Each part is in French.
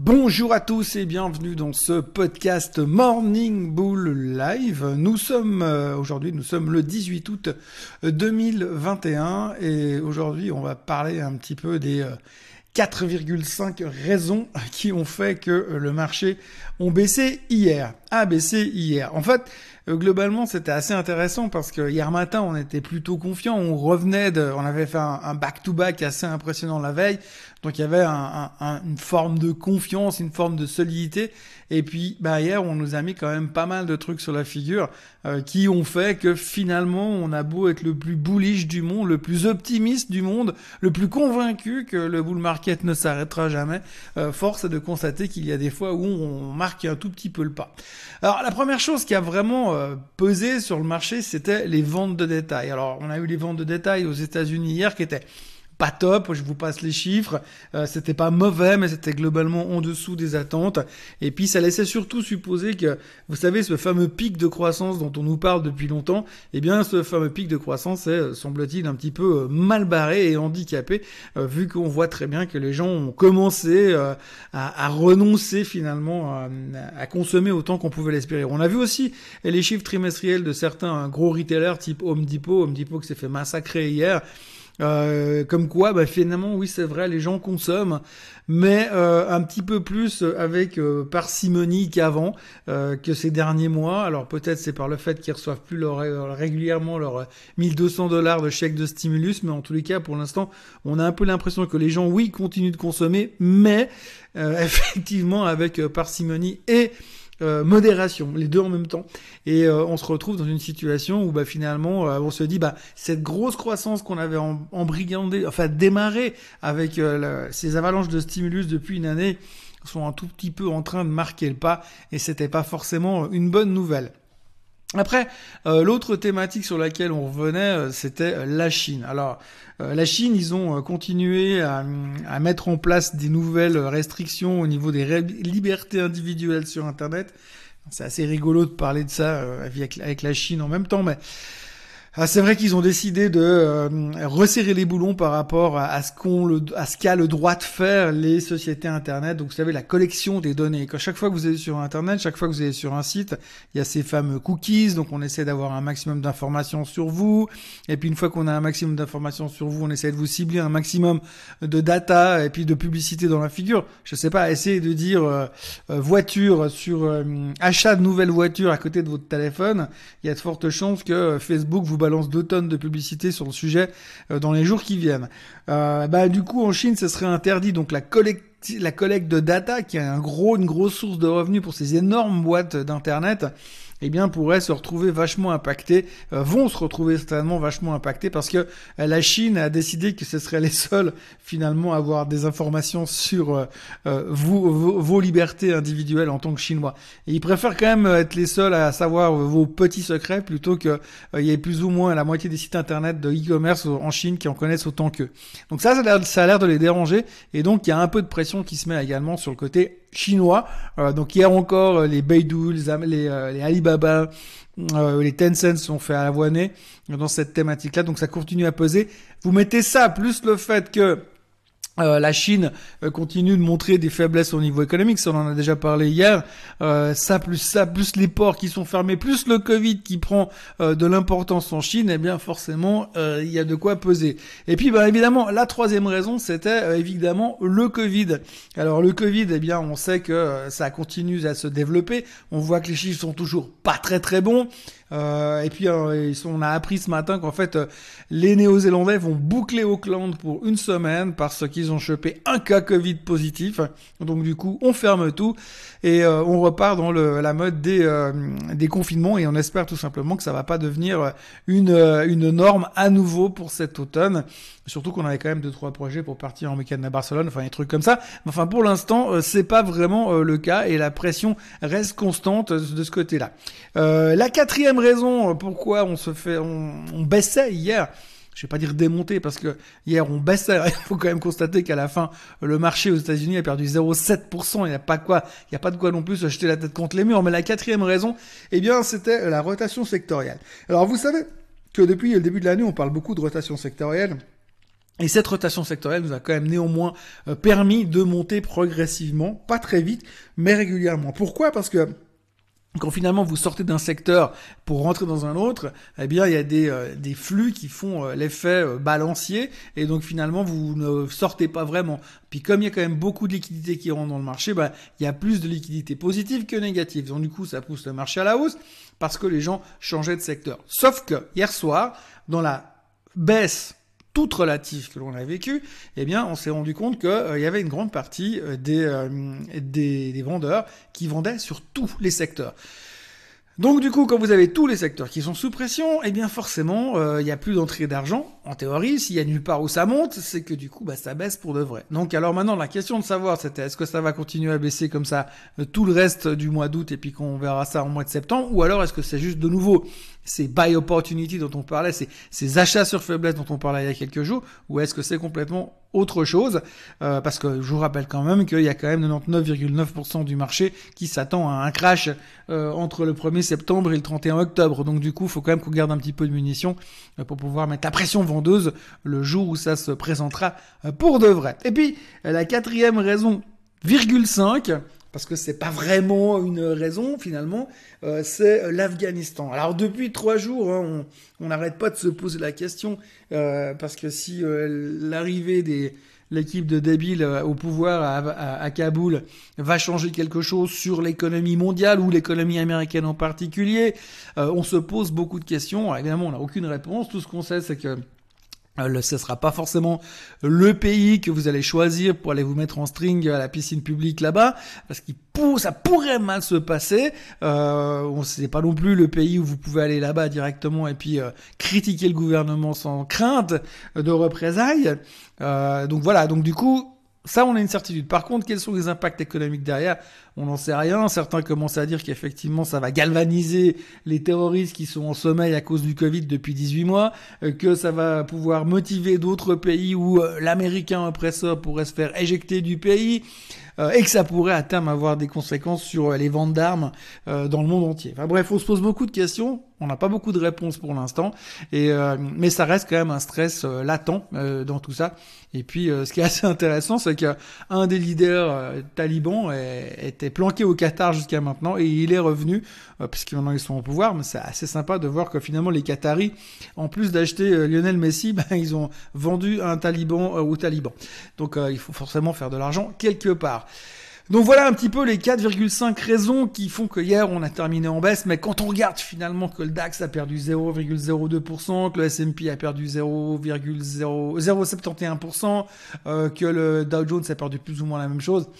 Bonjour à tous et bienvenue dans ce podcast Morning Bull Live. Nous sommes euh, aujourd'hui, nous sommes le 18 août 2021 et aujourd'hui on va parler un petit peu des 4,5 euh, raisons qui ont fait que le marché ont baissé hier, a baissé hier. En fait, euh, globalement, c'était assez intéressant parce que hier matin, on était plutôt confiant. On revenait de, on avait fait un back-to-back assez impressionnant la veille. Donc il y avait un, un, une forme de confiance, une forme de solidité. Et puis bah, hier, on nous a mis quand même pas mal de trucs sur la figure euh, qui ont fait que finalement, on a beau être le plus bullish du monde, le plus optimiste du monde, le plus convaincu que le bull market ne s'arrêtera jamais. Euh, force est de constater qu'il y a des fois où on un tout petit peu le pas. Alors la première chose qui a vraiment euh, pesé sur le marché, c'était les ventes de détail. Alors on a eu les ventes de détail aux États-Unis hier qui étaient pas top. Je vous passe les chiffres. Euh, c'était pas mauvais, mais c'était globalement en dessous des attentes. Et puis ça laissait surtout supposer que, vous savez, ce fameux pic de croissance dont on nous parle depuis longtemps, eh bien, ce fameux pic de croissance est, semble-t-il, un petit peu euh, mal barré et handicapé, euh, vu qu'on voit très bien que les gens ont commencé à, à, renoncer finalement à, à consommer autant qu'on pouvait l'espérer. On a vu aussi les chiffres trimestriels de certains gros retailers type Home Depot, Home Depot qui s'est fait massacrer hier. Euh, comme quoi, bah, finalement, oui, c'est vrai, les gens consomment, mais euh, un petit peu plus avec euh, parcimonie qu'avant, que ces derniers mois. Alors peut-être c'est par le fait qu'ils reçoivent plus leur, régulièrement leurs 1200 dollars de chèque de stimulus, mais en tous les cas, pour l'instant, on a un peu l'impression que les gens, oui, continuent de consommer, mais effectivement avec parcimonie et euh, modération, les deux en même temps. Et euh, on se retrouve dans une situation où bah, finalement euh, on se dit bah cette grosse croissance qu'on avait embrigandée, enfin démarré avec ces avalanches de stimulus depuis une année sont un tout petit peu en train de marquer le pas et c'était pas forcément une bonne nouvelle. Après, euh, l'autre thématique sur laquelle on revenait, euh, c'était euh, la Chine. Alors, la Chine, ils ont continué à, mettre en place des nouvelles restrictions au niveau des libertés individuelles sur Internet. C'est assez rigolo de parler de ça avec la Chine en même temps, mais ah, c'est vrai qu'ils ont décidé de euh, resserrer les boulons par rapport à, ce qu'on le, à ce qu'a le droit de faire les sociétés internet. Donc vous savez la collection des données. Quand chaque fois que vous allez sur internet, chaque fois que vous allez sur un site, il y a ces fameux cookies. Donc on essaie d'avoir un maximum d'informations sur vous. Et puis une fois qu'on a un maximum d'informations sur vous, on essaie de vous cibler un maximum de data et puis de publicité dans la figure. Je sais pas, essayer de dire euh, euh, voiture sur achat de nouvelles voitures à côté de votre téléphone. Il y a de fortes chances que Facebook vous balance deux de publicité sur le sujet euh, dans les jours qui viennent. Euh, bah du coup en Chine, ce serait interdit donc la collecte la collecte de data qui est un gros une grosse source de revenus pour ces énormes boîtes d'internet eh bien, pourraient se retrouver vachement impactés, euh, vont se retrouver certainement vachement impactés parce que euh, la Chine a décidé que ce serait les seuls finalement à avoir des informations sur euh, vous, vos, libertés individuelles en tant que Chinois. Et ils préfèrent quand même être les seuls à savoir vos petits secrets plutôt que il y ait plus ou moins la moitié des sites internet de e-commerce en Chine qui en connaissent autant qu'eux. Donc ça, ça a l'air de les déranger et donc il y a un peu de pression qui se met également sur le côté chinois. Euh, donc hier encore, euh, les Beidou, les, les, euh, les Alibaba, les Tencent sont fait à avoiner dans cette thématique-là. Donc ça continue à peser. Vous mettez ça plus le fait que euh, la Chine euh, continue de montrer des faiblesses au niveau économique, ça on en a déjà parlé hier. Euh, ça plus ça plus les ports qui sont fermés, plus le Covid qui prend de l'importance en Chine, eh bien forcément il y a de quoi peser. Et puis bah, évidemment la troisième raison c'était évidemment le Covid. Alors le Covid, eh bien on sait que ça continue à se développer. On voit que les chiffres sont toujours pas très très bons. Euh, et puis euh, on a appris ce matin qu'en fait euh, les Néo-Zélandais vont boucler Auckland pour une semaine parce qu'ils ont chopé un cas Covid positif. Donc du coup on ferme tout et on repart dans la mode des, des confinements et on espère tout simplement que ça va pas devenir une, une norme à nouveau pour cet automne. Surtout qu'on avait quand même deux trois projets pour partir en week-end à Barcelone, enfin des trucs comme ça. Enfin pour l'instant c'est pas vraiment le cas et la pression reste constante de ce côté-là. la quatrième raison euh, pourquoi on se fait, on, baissait hier. Je vais pas dire démonter parce que hier on baissait. Il faut quand même constater qu'à la fin le marché aux États-Unis a perdu 0,7%. Il n'y a pas quoi, il y a pas de quoi non plus se jeter la tête contre les murs. Mais la quatrième raison, eh bien, c'était la rotation sectorielle. Alors vous savez que depuis le début de l'année, on parle beaucoup de rotation sectorielle. Et cette rotation sectorielle nous a quand même néanmoins euh, permis de monter progressivement, pas très vite, mais régulièrement. Pourquoi? Parce que quand finalement vous sortez d'un secteur pour rentrer dans un autre, eh bien il y a des, euh, des flux qui font euh, l'effet balancier et donc finalement vous ne sortez pas vraiment. Puis comme il y a quand même beaucoup de liquidités qui rentrent dans le marché, bah, il y a plus de liquidités positives que négatives. Donc du coup ça pousse le marché à la hausse parce que les gens changeaient de secteur. Sauf que hier soir, dans la baisse toute relative que l'on a vécu, eh bien, on s'est rendu compte qu'il euh, y avait une grande partie euh, euh, des, des vendeurs qui vendaient sur tous les secteurs. Donc du coup, quand vous avez tous les secteurs qui sont sous pression, eh bien forcément, il n'y a plus d'entrée d'argent. En théorie, s'il y a nulle part où ça monte, c'est que du coup, bah, ça baisse pour de vrai. Donc alors maintenant, la question de savoir, c'était est-ce que ça va continuer à baisser comme ça tout le reste du mois d'août et puis qu'on verra ça en mois de septembre, ou alors est-ce que c'est juste de nouveau ces buy opportunity dont on parlait, ces achats sur faiblesse dont on parlait il y a quelques jours, ou est-ce que c'est complètement autre chose euh, Parce que je vous rappelle quand même qu'il y a quand même 99,9% du marché qui s'attend à un crash euh, entre le 1er septembre et le 31 octobre. Donc du coup, il faut quand même qu'on garde un petit peu de munitions euh, pour pouvoir mettre la pression vendeuse le jour où ça se présentera pour de vrai. Et puis, la quatrième raison, virgule 5, parce que c'est pas vraiment une raison finalement, euh, c'est l'Afghanistan. Alors depuis trois jours, hein, on n'arrête pas de se poser la question euh, parce que si euh, l'arrivée des l'équipe de débiles au pouvoir à, Kaboul va changer quelque chose sur l'économie mondiale ou l'économie américaine en particulier, on se pose beaucoup de questions. Évidemment, on n'a aucune réponse. Tout ce qu'on sait, c'est que euh, ce sera pas forcément le pays que vous allez choisir pour aller vous mettre en string à la piscine publique là-bas, parce qu'il ça pourrait mal se passer. Euh, c'est pas non plus le pays où vous pouvez aller là-bas directement et puis euh, critiquer le gouvernement sans crainte de représailles. Euh, donc voilà. Donc du coup, ça, on a une certitude. Par contre, quels sont les impacts économiques derrière? On n'en sait rien. Certains commencent à dire qu'effectivement, ça va galvaniser les terroristes qui sont en sommeil à cause du Covid depuis 18 mois, euh, que ça va pouvoir motiver d'autres pays où euh, l'Américain oppresseur pourrait se faire éjecter du pays. Euh, et que ça pourrait à terme avoir des conséquences sur les ventes d'armes dans le monde entier. Enfin bref, on se pose beaucoup de questions, on n'a pas beaucoup de réponses pour l'instant, et mais ça reste quand même un stress latent dans tout ça. Et puis, ce qui est assez intéressant, c'est qu'un des leaders talibans était planqué au Qatar jusqu'à maintenant, et il est revenu, puisqu'ils maintenant ils sont au pouvoir. Mais c'est assez sympa de voir que finalement les Qataris, en plus d'acheter Lionel Messi, ben, ils ont vendu un taliban aux talibans. Donc, il faut forcément faire de l'argent quelque part. Donc voilà un petit peu les 4,5 raisons qui font que hier on a terminé en baisse, mais quand on regarde finalement que le DAX a perdu 0,02%, que le S&P a perdu 0,071%, euh, que le Dow Jones a perdu plus ou moins la même chose,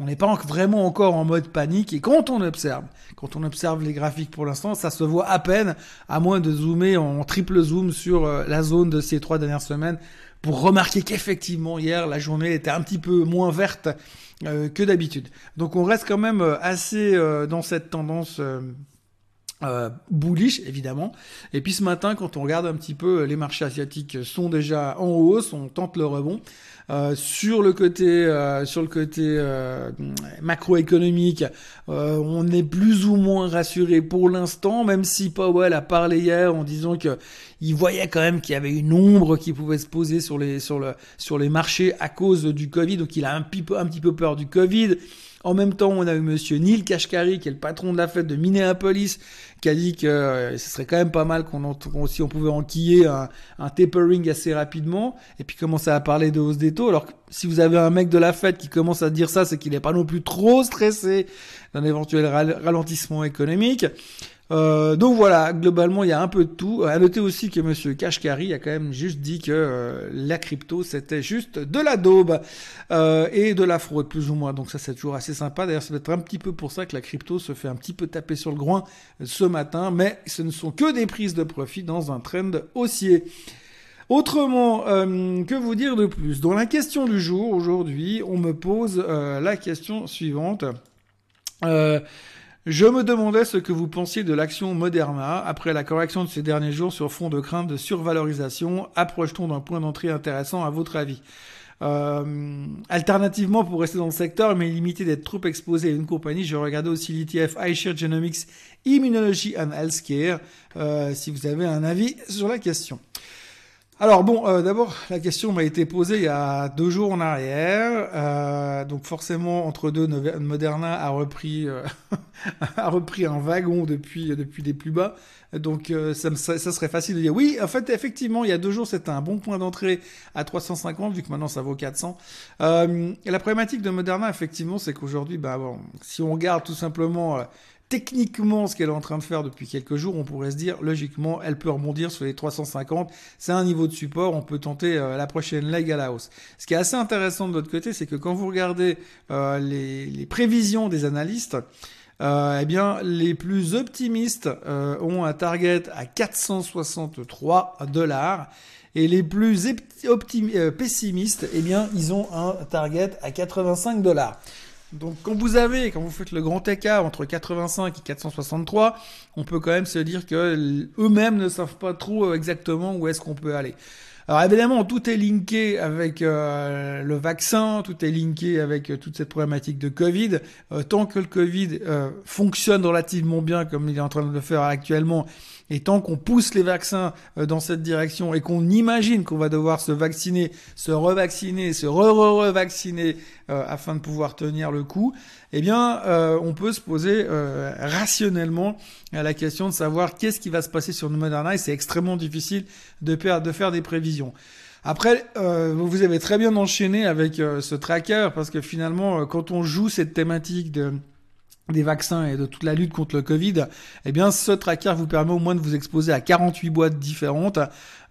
on n'est pas vraiment encore en mode panique. Et quand on observe, quand on observe les graphiques pour l'instant, ça se voit à peine, à moins de zoomer en triple zoom sur euh, la zone de ces trois dernières semaines pour remarquer qu'effectivement hier la journée était un petit peu moins verte euh, que d'habitude. Donc on reste quand même euh, assez dans cette tendance euh, bullish évidemment. Et puis ce matin, quand on regarde un petit peu, les marchés asiatiques sont déjà en hausse, on tente le rebond. Euh, sur le côté, euh, sur le côté euh, macroéconomique, on est plus ou moins rassuré pour l'instant, même si Powell a parlé hier en disant que il voyait quand même qu'il y avait une ombre qui pouvait se poser sur les sur le sur les marchés à cause du Covid. Donc il a un petit peu un petit peu peur du Covid. En même temps, on a eu monsieur Neil Kashkari, qui est le patron de la fête de Minneapolis, qui a dit que euh, ce serait quand même pas mal qu'on si on pouvait enquiller un, un tapering assez rapidement, et puis commencer à parler de hausse des taux. Alors si vous avez un mec de la fête qui commence à dire ça, c'est qu'il n'est pas non plus trop stressé d'un éventuel ralentissement économique. Euh, donc voilà, globalement, il y a un peu de tout. À noter aussi que Monsieur Kashkari a quand même juste dit que euh, la crypto, c'était juste de la daube euh, et de la fraude, plus ou moins. Donc ça, c'est toujours assez sympa. D'ailleurs, ça va être un petit peu pour ça que la crypto se fait un petit peu taper sur le groin ce matin. Mais ce ne sont que des prises de profit dans un trend haussier. Autrement, que vous dire de plus? Dans la question du jour, aujourd'hui, on me pose la question suivante. Euh, je me demandais ce que vous pensiez de l'action Moderna après la correction de ces derniers jours sur fond de crainte de survalorisation. Approche-t-on d'un point d'entrée intéressant à votre avis? Euh, alternativement, pour rester dans le secteur, mais limiter d'être trop exposé à une compagnie, je regardais aussi l'ETF iShare Genomics Immunology and Healthcare, euh, si vous avez un avis sur la question. Alors bon, euh, d'abord la question m'a été posée il y a deux jours en arrière, euh, donc forcément entre deux, Moderna a repris euh, a repris un wagon depuis depuis les plus bas, donc ça, ça, serait facile de dire oui. En fait, effectivement, il y a deux jours c'était un bon point d'entrée à 350 vu que maintenant ça vaut 400. la problématique de Moderna effectivement, c'est qu'aujourd'hui, bah bon, si on regarde tout simplement techniquement ce qu'elle est en train de faire depuis quelques jours, on pourrait se dire logiquement elle peut rebondir sur les 350. C'est un niveau de support, on peut tenter euh, la prochaine leg à la hausse. Ce qui est assez intéressant de l'autre côté, c'est que quand vous regardez euh, les, prévisions des analystes, euh, eh bien les plus optimistes ont un target à 463 dollars. Et les plus pessimistes, eh bien, ils ont un target à 85 dollars. Donc quand vous avez, quand vous faites le grand écart entre 85 et 463, on peut quand même se dire que eux-mêmes ne savent pas trop euh, exactement où est-ce qu'on peut aller. Alors évidemment, tout est linké avec euh, le vaccin, tout est linké avec euh, toute cette problématique de Covid. tant que le Covid fonctionne relativement bien comme il est en train de le faire actuellement, et tant qu'on pousse les vaccins euh, dans cette direction et qu'on imagine qu'on va devoir se vacciner, se revacciner, se re-re-revacciner euh, afin de pouvoir tenir le coup, eh bien, euh, on peut se poser rationnellement à la question de savoir qu'est-ce qui va se passer sur le Moderna et c'est extrêmement difficile de, de faire des prévisions. Après, vous avez très bien enchaîné avec ce tracker parce que finalement, quand on joue cette thématique de des vaccins et de toute la lutte contre le Covid, eh bien ce tracker vous permet au moins de vous exposer à 48 boîtes différentes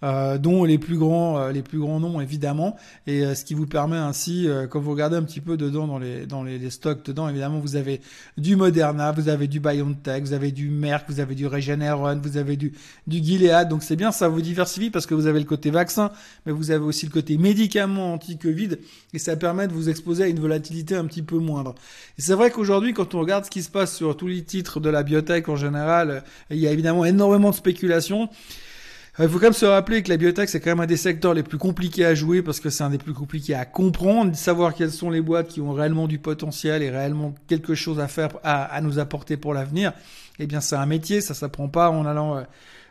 euh, dont les plus grands, euh, les plus grands noms évidemment, et euh, ce qui vous permet ainsi, quand vous regardez un petit peu dedans dans les dans les, stocks dedans, évidemment vous avez du Moderna, vous avez du BioNTech, vous avez du Merck, vous avez du Regeneron, vous avez du du Gilead, donc c'est bien, ça vous diversifie parce que vous avez le côté vaccin, mais vous avez aussi le côté médicament anti-Covid, et ça permet de vous exposer à une volatilité un petit peu moindre. Et c'est vrai qu'aujourd'hui, quand on regarde ce qui se passe sur tous les titres de la biotech en général, il y a évidemment énormément de spéculation. Il faut quand même se rappeler que la biotech, c'est quand même un des secteurs les plus compliqués à jouer parce que c'est un des plus compliqués à comprendre, savoir quelles sont les boîtes qui ont réellement du potentiel et réellement quelque chose à faire, à, nous apporter pour l'avenir. Eh bien, c'est un métier, ça s'apprend pas en allant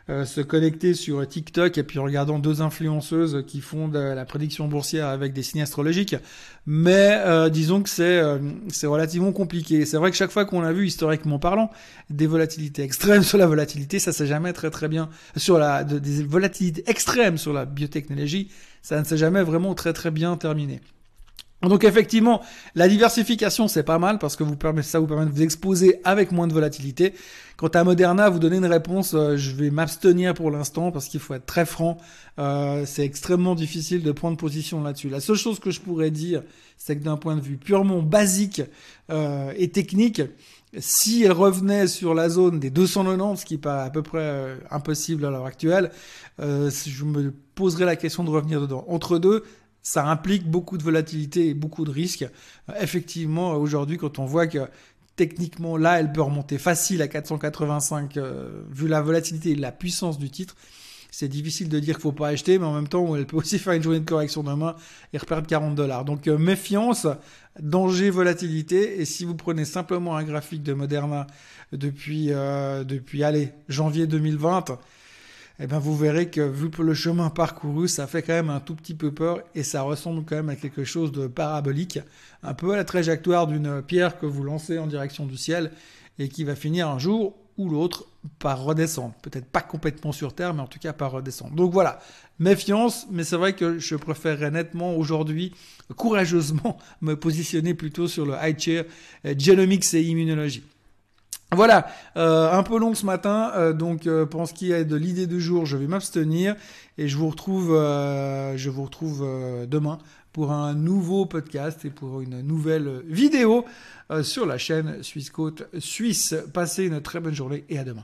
euh, euh, se connecter sur TikTok et puis regardant deux influenceuses qui font de la prédiction boursière avec des signes astrologiques. Mais euh, disons que c'est euh, c'est relativement compliqué. C'est vrai que chaque fois qu'on a vu historiquement parlant des volatilités extrêmes sur la volatilité, ça s'est jamais très très bien sur la des volatilités extrêmes sur la biotechnologie, ça ne s'est jamais vraiment très très bien terminé. Donc effectivement, la diversification c'est pas mal parce que vous permet, ça vous permet de vous exposer avec moins de volatilité. Quant à Moderna, vous donnez une réponse, euh, je vais m'abstenir pour l'instant parce qu'il faut être très franc. Euh, c'est extrêmement difficile de prendre position là-dessus. La seule chose que je pourrais dire, c'est que d'un point de vue purement basique euh, et technique, si elle revenait sur la zone des 290, ce qui paraît à peu près impossible à l'heure actuelle, je me poserais la question de revenir dedans. Entre deux, ça implique beaucoup de volatilité et beaucoup de risques. Euh, effectivement, aujourd'hui, quand on voit que techniquement, là, elle peut remonter facile à 485, euh, vu la volatilité et la puissance du titre, c'est difficile de dire qu'il faut pas acheter, mais en même temps, elle peut aussi faire une journée de correction demain et reperdre 40 dollars. Donc, euh, méfiance, danger, volatilité. Et si vous prenez simplement un graphique de Moderna depuis, depuis, allez, janvier 2020, eh ben vous verrez que vu le chemin parcouru, ça fait quand même un tout petit peu peur et ça ressemble quand même à quelque chose de parabolique, un peu à la trajectoire d'une pierre que vous lancez en direction du ciel et qui va finir un jour ou l'autre par redescendre. Peut-être pas complètement sur Terre, mais en tout cas par redescendre. Donc voilà, méfiance, mais c'est vrai que je préférerais nettement aujourd'hui, courageusement, me positionner plutôt sur le high chair euh, genomics et immunologie. Voilà, euh, un peu long ce matin, euh, donc euh, pour ce qui est de l'idée du jour, je vais m'abstenir et je vous retrouve, je vous retrouve demain pour un nouveau podcast et pour une nouvelle vidéo sur la chaîne Suisse Côte Suisse. Passez une très bonne journée et à demain.